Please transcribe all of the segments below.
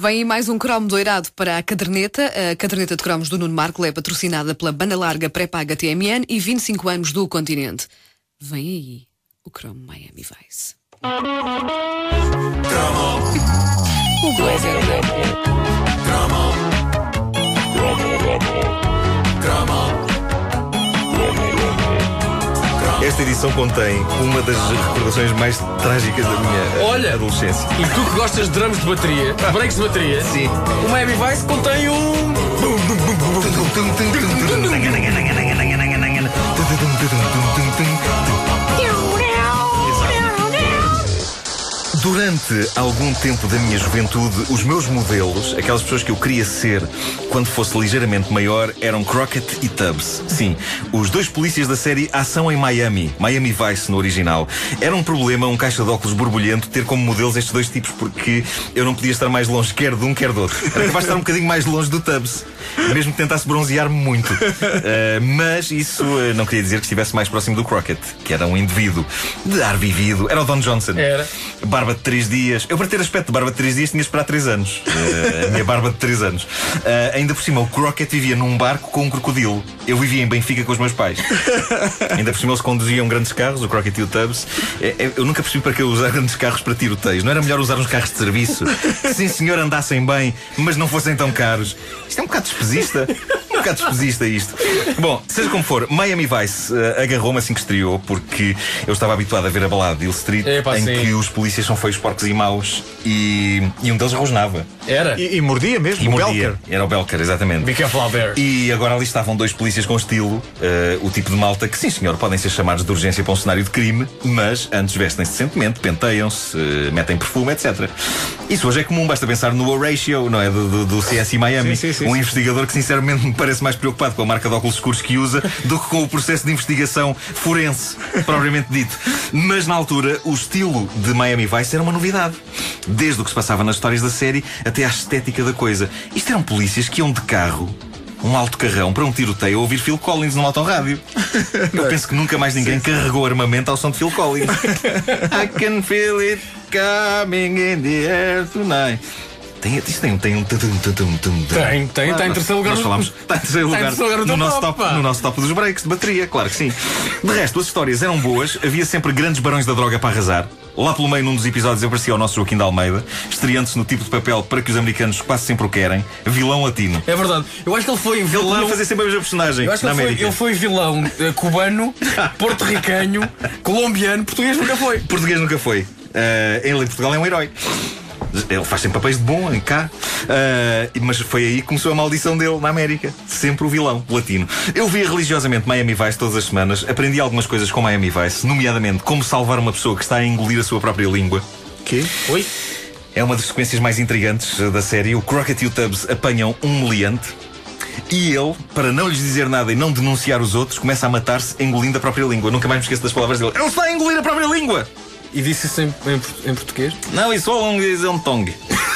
Vem mais um cromo doirado para a caderneta. A caderneta de cromos do Nuno Marco é patrocinada pela banda larga pré-paga TMN e 25 anos do continente. Vem aí o cromo Miami Vice. Esta edição contém uma das recordações mais trágicas da minha eh, Olha. adolescência. E tu que gostas de drums de bateria, breaks de bateria, Sim. o Miami Vice contém um. Durante algum tempo da minha juventude, os meus modelos, aquelas pessoas que eu queria ser quando fosse ligeiramente maior, eram Crockett e Tubbs. Sim, os dois polícias da série Ação em Miami, Miami Vice no original. Era um problema, um caixa de óculos borbulhento, ter como modelos estes dois tipos, porque eu não podia estar mais longe quer de um, quer do outro. Era capaz de estar um bocadinho mais longe do Tubbs, mesmo que tentasse bronzear-me muito. Uh, mas isso uh, não queria dizer que estivesse mais próximo do Crockett, que era um indivíduo de ar vivido. Era o Don Johnson. Era. Barba de 3 dias. Eu, para ter aspecto de barba de 3 dias, tinha de esperar 3 anos. Uh, a minha barba de 3 anos. Uh, ainda por cima, o Crockett vivia num barco com um crocodilo. Eu vivia em Benfica com os meus pais. ainda por cima, eles conduziam grandes carros, o Crockett e o Tubbs. É, Eu nunca percebi para que usar grandes carros para tiroteios. Não era melhor usar uns carros de serviço? Sim, senhor, andassem bem, mas não fossem tão caros. Isto é um bocado despesista. Bocado despesista isto. Bom, seja como for, Miami Vice uh, agarrou-me assim que estreou, porque eu estava habituado a ver a balada de Hill Street, Epá, em sim. que os polícias são feios, porcos e maus, e, e um deles rosnava. Era. E, e mordia mesmo, E o mordia. Belker. Era o Belker, exatamente. Be careful out there. E agora ali estavam dois polícias com estilo, eh, o tipo de malta que, sim senhor, podem ser chamados de urgência para um cenário de crime, mas antes vestem-se decentemente, penteiam-se, eh, metem perfume, etc. Isso hoje é comum, basta pensar no Horatio, não é? Do, do, do CSI Miami. Sim, sim, sim, um sim. investigador que, sinceramente, me parece mais preocupado com a marca de óculos escuros que usa do que com o processo de investigação forense, propriamente dito. Mas na altura, o estilo de Miami Vice era uma novidade. Desde o que se passava nas histórias da série até à estética da coisa. Isto eram polícias que iam de carro. Um alto carrão para um tiroteio a ouvir Phil Collins num autorrádio. Eu penso que nunca mais ninguém carregou armamento ao som de Phil Collins. I can feel it coming in the air tonight. Tem, isto tem, um- tem um. tum. Tem, tem, está em terceiro lugar Nós falamos, está em terceiro lugar, terceiro lugar no nosso top, no nosso top dos breaks de bateria, claro que sim. De resto, as histórias eram boas, havia sempre grandes barões da droga para arrasar. Lá pelo meio, num dos episódios, aparecia o nosso Joaquim de Almeida, estreando-se no tipo de papel para que os americanos quase sempre o querem, vilão latino. É verdade. Eu acho que ele foi Ele vilão. podia fazer sempre a mesma personagem Eu acho que na ele foi, América. ele foi vilão eh, cubano, porto-ricanho, colombiano, português nunca foi. Português nunca foi. Eh, ele em Portugal é um herói. Ele faz sempre papéis de bom em cá. Eh, mas foi aí que começou a maldição dele na América. Sempre o vilão latino. Eu via religiosamente Miami Vice todas as semanas. Aprendi algumas coisas com Miami Vice, nomeadamente como salvar uma pessoa que está a engolir a sua própria língua. Quê? Oi? É uma das sequências mais intrigantes da série. O Crockett e o Tubbs apanham um meliante. E ele, para não lhes dizer nada e não denunciar os outros, começa a matar-se engolindo a própria língua. Nunca mais me esqueço das palavras dele. Ele está a engolir a própria língua! E disse isso em, em, em português? Não, isso é um is um tongue.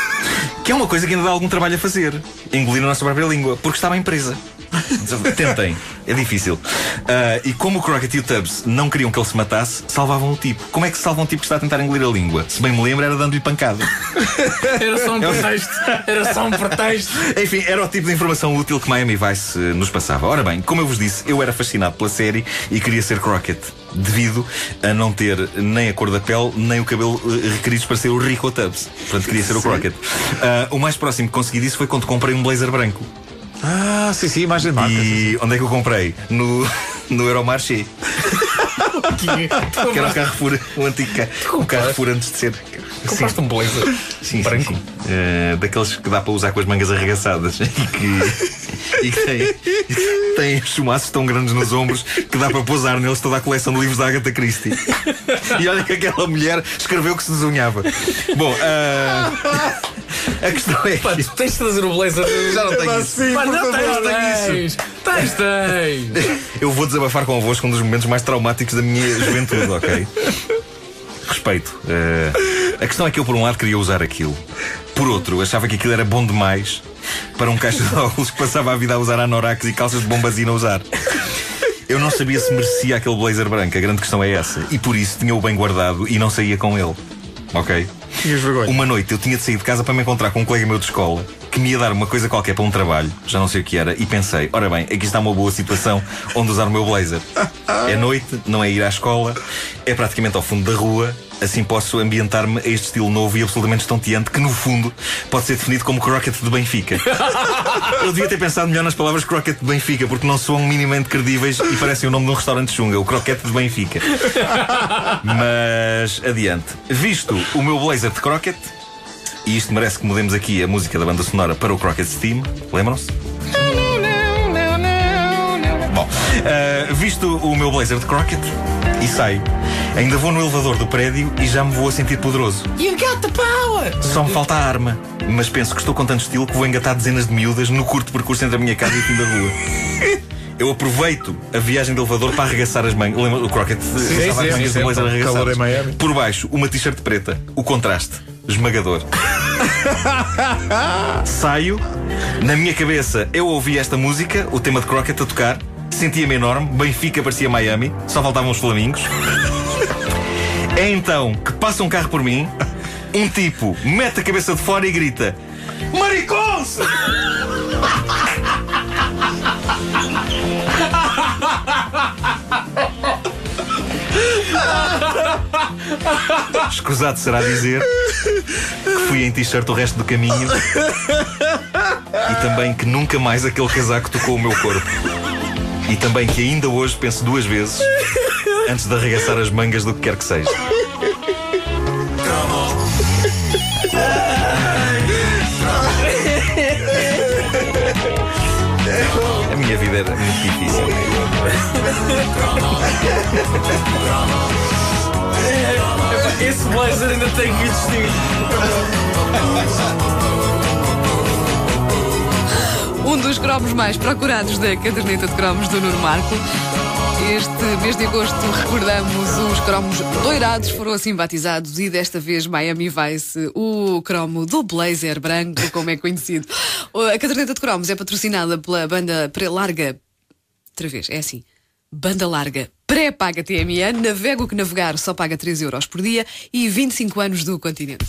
Que é uma coisa que ainda dá algum trabalho a fazer. Engolir a nossa própria língua, porque está bem presa. Tentem, é difícil. Ah, e como o Crockett e o Tubbs não queriam que ele se matasse, salvavam o tipo. Como é que se salva um tipo que está a tentar engolir a língua? Se bem me lembro, era dando-lhe pancada. Era só um pretexto. Era só um pretexto. Enfim, era o tipo de informação útil que Miami Vice eh, nos passava. Ora bem, como eu vos disse, eu era fascinado pela série e queria ser Crockett, devido a não ter nem a cor da pele, nem o cabelo eh, requeridos para ser o Rico Tubbs. Portanto, queria ser o Crockett. Ah, o mais próximo que consegui disso foi quando comprei um blazer branco. Ah, sim, sim, imagem de marca. sim, E onde é que eu comprei? No, no Euromarché. Que era o Carrefour, o antigo ca- o Carrefour antes de ser. Compraste um blazer Sim, sim, branco. sim. Eh, daqueles que dá para usar com as mangas arregaçadas e que, e que tem, tem chumaços tão grandes nos ombros que dá para pousar neles toda a coleção de livros da Agatha Christie. E olha que aquela mulher escreveu que se desunhava. Bom, ah, a questão é. Pá, tu tens de trazer o blazer. Já não tenho isso. Pá, não por tens, favor, tens. Tens, tens. Eu vou desabafar convosco um dos momentos mais traumáticos da minha juventude, ok? Respeito. Eh, a questão é que eu, por um lado, queria usar aquilo. Por outro, achava que aquilo era bom demais para um caixa de óculos que passava a vida a usar anoraks e calças de bombazina a usar. Eu não sabia se merecia aquele blazer branco, a grande questão é essa. E por isso tinha-o bem guardado e não saía com ele. Ok? Tinhas vergonha. Uma noite eu tinha de sair de casa para me encontrar com um colega meu de escola que me ia dar uma coisa qualquer para um trabalho, já não sei o que era, e pensei: ora bem, aqui está uma boa situação onde usar o meu blazer. É noite, não é ir à escola, é praticamente ao fundo da rua. Assim posso ambientar-me a este estilo novo e absolutamente estonteante que, no fundo, pode ser definido como croquete de Benfica. Eu devia ter pensado melhor nas palavras croquete de Benfica, porque não soam minimamente credíveis e parecem o nome de um restaurante chunga, o croquete de Benfica. Mas adiante. Visto o meu blazer de croquete, e isto merece que mudemos aqui a música da banda sonora para o Crockett Steam, lembram-se? Bom, uh, visto o meu blazer de Crockett e saio, ainda vou no elevador do prédio e já me vou a sentir poderoso. You got the power! Só me falta a arma, mas penso que estou com tanto estilo que vou engatar dezenas de miúdas no curto percurso entre a minha casa e o fim da rua. Eu aproveito a viagem de elevador para arregaçar as mangas. Lembra o Crockett? sim, as sim, mangas do blazer arregaçadas. Por baixo, uma t-shirt preta. O contraste. Esmagador. Saio. Na minha cabeça, eu ouvi esta música, o tema de Crockett a tocar. Sentia-me enorme. Benfica parecia Miami. Só faltavam os flamingos. É então que passa um carro por mim. Um tipo mete a cabeça de fora e grita: Maricons! Escusado será dizer que fui em t-shirt o resto do caminho e também que nunca mais aquele casaco tocou o meu corpo. E também que ainda hoje penso duas vezes antes de arregaçar as mangas do que quer que seja. A minha vida era muito difícil. Esse blazer ainda tem que existir. Um dos cromos mais procurados da caderneta de cromos do Nuno Marco. Este mês de agosto recordamos os cromos doirados, foram assim batizados, e desta vez Miami Vice, o cromo do blazer branco, como é conhecido. A caderneta de cromos é patrocinada pela banda pré-larga. Outra vez, é assim. Banda larga pré-paga TMN, navega o que navegar só paga 3 euros por dia e 25 anos do continente.